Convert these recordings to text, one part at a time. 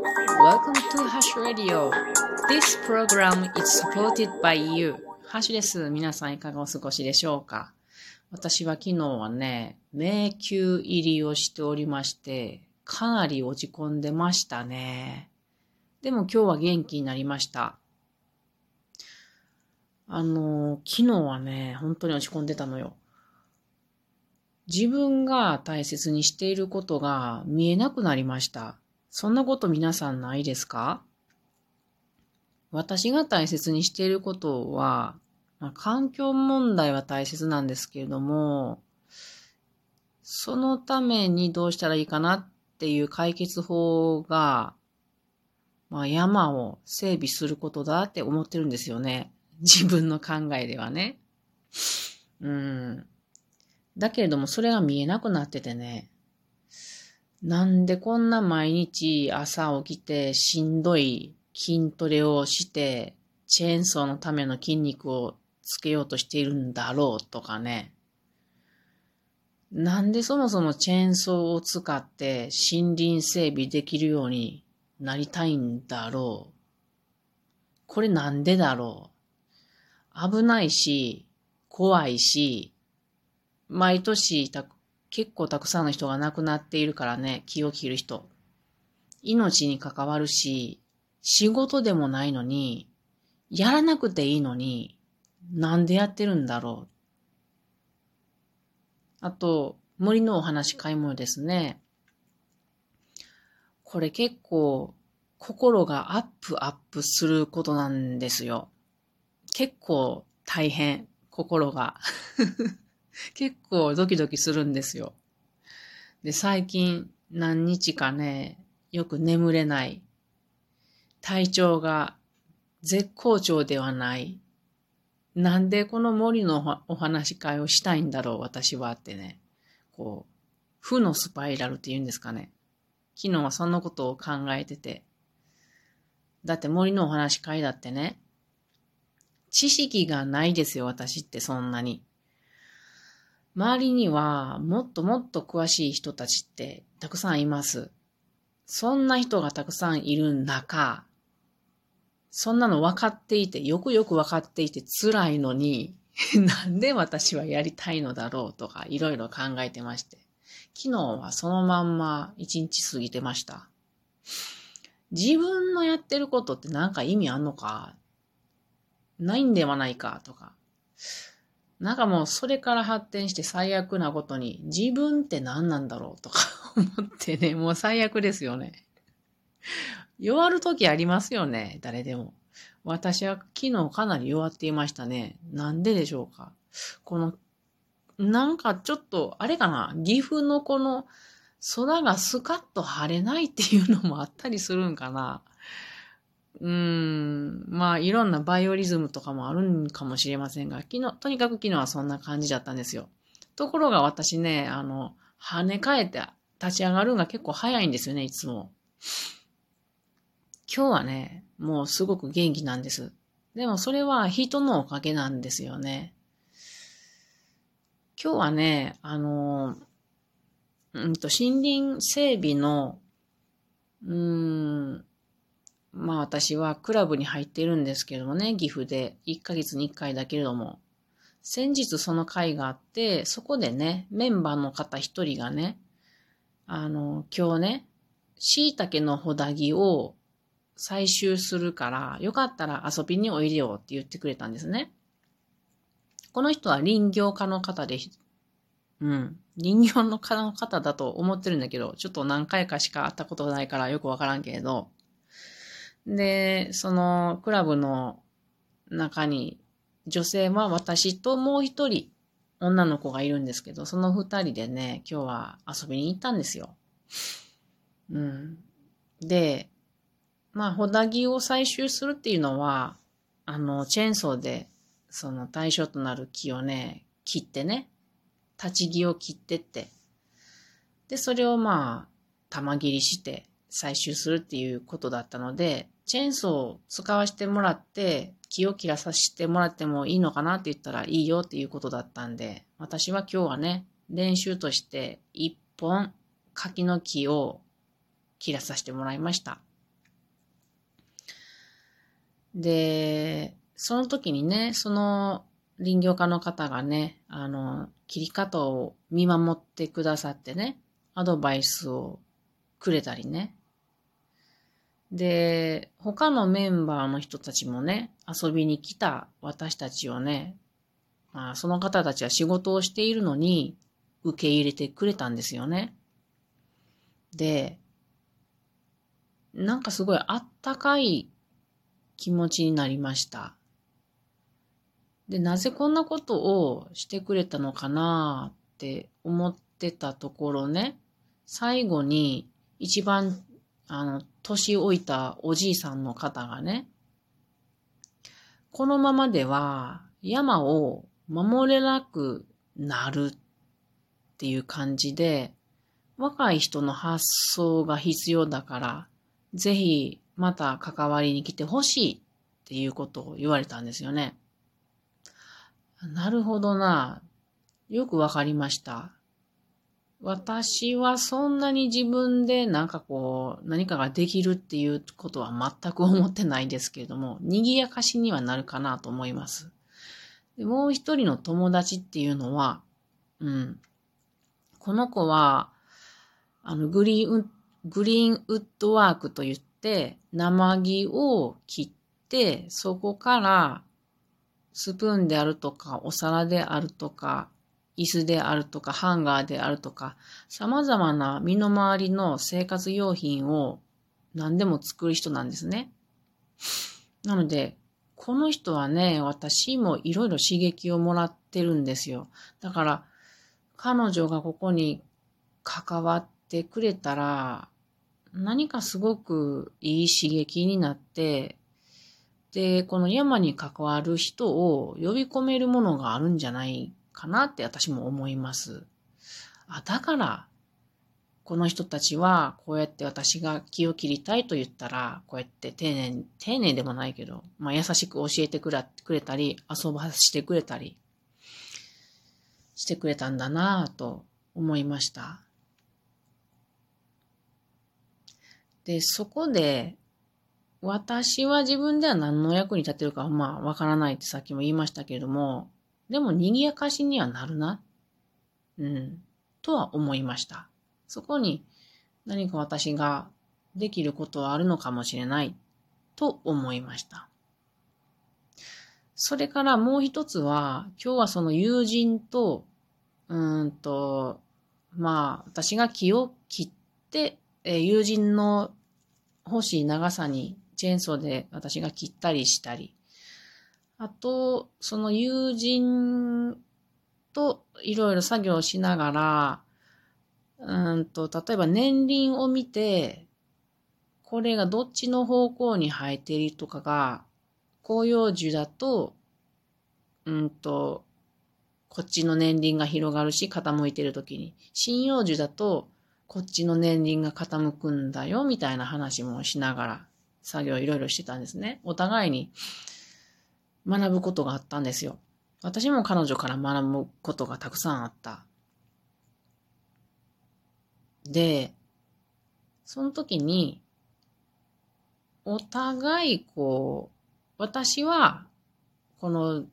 Welcome to Hash Radio. This program is supported by you. ハッシュです。皆さんいかがお過ごしでしょうか？私は昨日はね、迷宮入りをしておりまして、かなり落ち込んでましたね。でも今日は元気になりました。あの、昨日はね、本当に落ち込んでたのよ。自分が大切にしていることが見えなくなりました。そんなこと皆さんないですか？私が大切にしていることは、まあ、環境問題は大切なんですけれども、そのためにどうしたらいいかなっていう解決法が、まあ、山を整備することだって思ってるんですよね。自分の考えではね。うん。だけれども、それが見えなくなっててね。なんでこんな毎日朝起きてしんどい筋トレをして、チェーンソーのための筋肉をつけようとしているんだろうとかね。なんでそもそもチェーンソーを使って森林整備できるようになりたいんだろう。これなんでだろう。危ないし、怖いし、毎年た結構たくさんの人が亡くなっているからね、気を切る人。命に関わるし、仕事でもないのに、やらなくていいのに、なんでやってるんだろう。あと、森のお話買い物ですね。これ結構、心がアップアップすることなんですよ。結構大変、心が。結構ドキドキするんですよ。で、最近何日かね、よく眠れない。体調が絶好調ではない。なんでこの森のお話し会をしたいんだろう、私はってね。こう、負のスパイラルって言うんですかね。昨日はそんなことを考えてて。だって森のお話し会だってね、知識がないですよ、私ってそんなに。周りにはもっともっと詳しい人たちってたくさんいます。そんな人がたくさんいる中、そんなの分かっていて、よくよく分かっていて辛いのに、なんで私はやりたいのだろうとかいろいろ考えてまして。昨日はそのまんま一日過ぎてました。自分のやってることって何か意味あんのか？ないんではないかとか。なんかもうそれから発展して最悪なことに自分って何なんだろうとか 思ってね、もう最悪ですよね。弱る時ありますよね、誰でも。私は昨日かなり弱っていましたね。なんででしょうか。この、なんかちょっと、あれかな、岐阜のこの空がスカッと晴れないっていうのもあったりするんかな。うん、まあいろんなバイオリズムとかもあるんかもしれませんが、昨日、とにかく昨日はそんな感じだったんですよ。ところが私ね、あの、跳ね返って立ち上がるのが結構早いんですよね、いつも。今日はね、もうすごく元気なんです。でもそれは人のおかげなんですよね。今日はね、あの、うんと、森林整備の、うん、まあ私はクラブに入っているんですけどもね、岐阜で。1ヶ月に1回だけれども、先日その会があって、そこでね、メンバーの方一人がね、あの、今日ね、椎茸のほだぎを採集するから、よかったら遊びにおいでよって言ってくれたんですね。この人は林業家の方で、うん、林業の家の方だと思ってるんだけど、ちょっと何回かしか会ったことないからよくわからんけれど、で、そのクラブの中に女性は私ともう一人女の子がいるんですけど、その二人でね、今日は遊びに行ったんですよ。うん。で、まあ、ホダギを採集するっていうのは、あの、チェーンソーで、その対象となる木をね、切ってね、立ち木を切ってって、で、それをまあ、玉切りして採集するっていうことだったので、チェーンソーを使わせてもらって、木を切らさせてもらってもいいのかなって言ったらいいよっていうことだったんで、私は今日はね、練習として一本柿の木を切らさせてもらいました。で、その時にね、その林業家の方がね、あの、切り方を見守ってくださってね、アドバイスをくれたりね。で、他のメンバーの人たちもね、遊びに来た私たちをね、まあ、その方たちは仕事をしているのに受け入れてくれたんですよね。で、なんかすごいあったかい気持ちになりました。で、なぜこんなことをしてくれたのかなって思ってたところね、最後に一番、あの、年老いたおじいさんの方がね、このままでは山を守れなくなるっていう感じで、若い人の発想が必要だから、ぜひまた関わりに来てほしいっていうことを言われたんですよね。なるほどな。よくわかりました。私はそんなに自分でなんかこう、何かができるっていうことは全く思ってないですけれども、賑やかしにはなるかなと思います。でもう一人の友達っていうのは、うん。この子は、あの、グリーン、グリーンウッドワークと言って、生木を切って、そこからスプーンであるとか、お皿であるとか、椅子であるとか、ハンガーであるとか、様々な身の回りの生活用品を何でも作る人なんですね。なので、この人はね、私もいろいろ刺激をもらってるんですよ。だから、彼女がここに関わってくれたら、何かすごくいい刺激になって、で、この山に関わる人を呼び込めるものがあるんじゃないかなって私も思います。あ、だから、この人たちは、こうやって私が気を切りたいと言ったら、こうやって丁寧、丁寧でもないけど、まあ優しく教えてくれたり、遊ばしてくれたり、してくれたんだなぁと思いました。で、そこで、私は自分では何の役に立てるかまあわからないってさっきも言いましたけれども、でも賑やかしにはなるな。うん。とは思いました。そこに何か私ができることはあるのかもしれないと思いました。それからもう一つは、今日はその友人と、うんと、まあ、私が気を切って、え友人の欲しい長さにチェーンソーで私が切ったりしたり、あと、その友人といろいろ作業しながら、うんと、例えば年輪を見て、これがどっちの方向に生えているとかが、広葉樹だと、うんと、こっちの年輪が広がるし、傾いてる時に。針葉樹だと、こっちの年輪が傾くんだよ、みたいな話もしながら、作業いろいろしてたんですね。お互いに学ぶことがあったんですよ。私も彼女から学ぶことがたくさんあった。で、その時に、お互いこう、私は、この、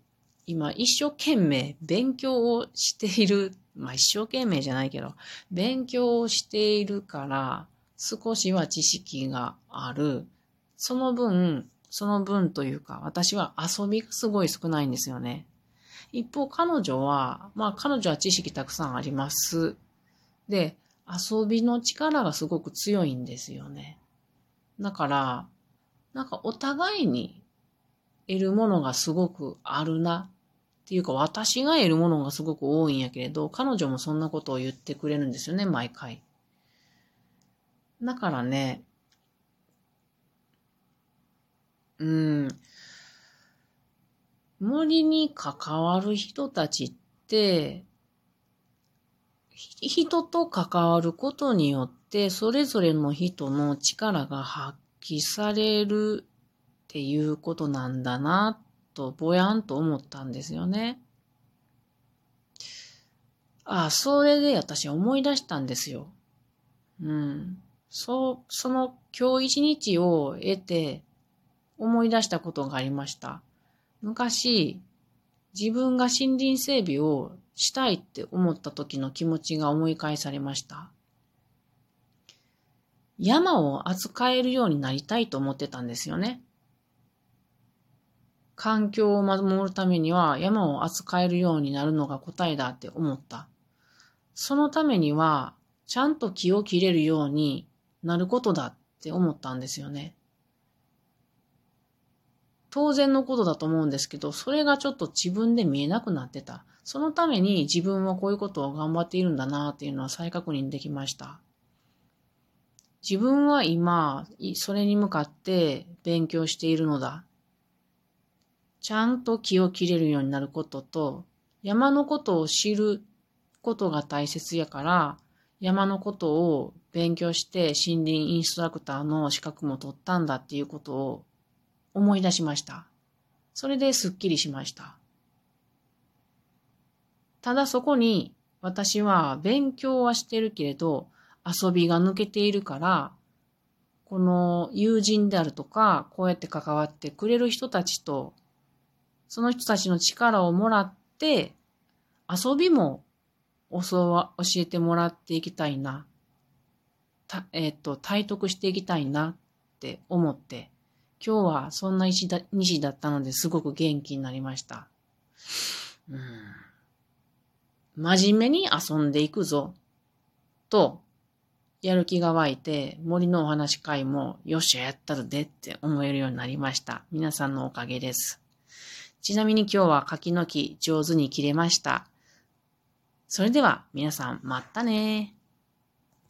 今一生懸命勉強をしている、まあ一生懸命じゃないけど、勉強をしているから、少しは知識がある。その分、その分というか、私は遊びがすごい少ないんですよね。一方、彼女は、まあ彼女は知識たくさんあります。で、遊びの力がすごく強いんですよね。だから、なんかお互いに得るものがすごくあるな。っていうか私が得るものがすごく多いんやけれど、彼女もそんなことを言ってくれるんですよね、毎回。だからね、うん。森に関わる人たちって、人と関わることによって、それぞれの人の力が発揮されるっていうことなんだな、と、ぼやんと思ったんですよね。ああ、それで私思い出したんですよ。うん。そう、その今日一日を得て、思い出したことがありました。昔、自分が森林整備をしたいって思った時の気持ちが思い返されました。山を扱えるようになりたいと思ってたんですよね。環境を守るためには山を扱えるようになるのが答えだって思った。そのためには、ちゃんと木を切れるようになることだって思ったんですよね。当然のことだと思うんですけど、それがちょっと自分で見えなくなってた。そのために自分はこういうことを頑張っているんだなっていうのは再確認できました。自分は今、それに向かって勉強しているのだ。ちゃんと木を切れるようになることと、山のことを知ることが大切やから、山のことを勉強して森林インストラクターの資格も取ったんだっていうことを思い出しました。それですっきりしました。ただそこに私は勉強はしてるけれど遊びが抜けているから、この友人であるとか、こうやって関わってくれる人たちと、その人たちの力をもらって、遊びも教、えてもらっていきたいな。た、えっ、ー、と、体得していきたいなって思って、今日はそんな日だ日だったのですごく元気になりました。うん、真面目に遊んでいくぞ、と、やる気が湧いて、森のお話会も、よっしゃ、やったるでって思えるようになりました。皆さんのおかげです。ちなみに今日は柿の木上手に切れました。それでは皆さん、またね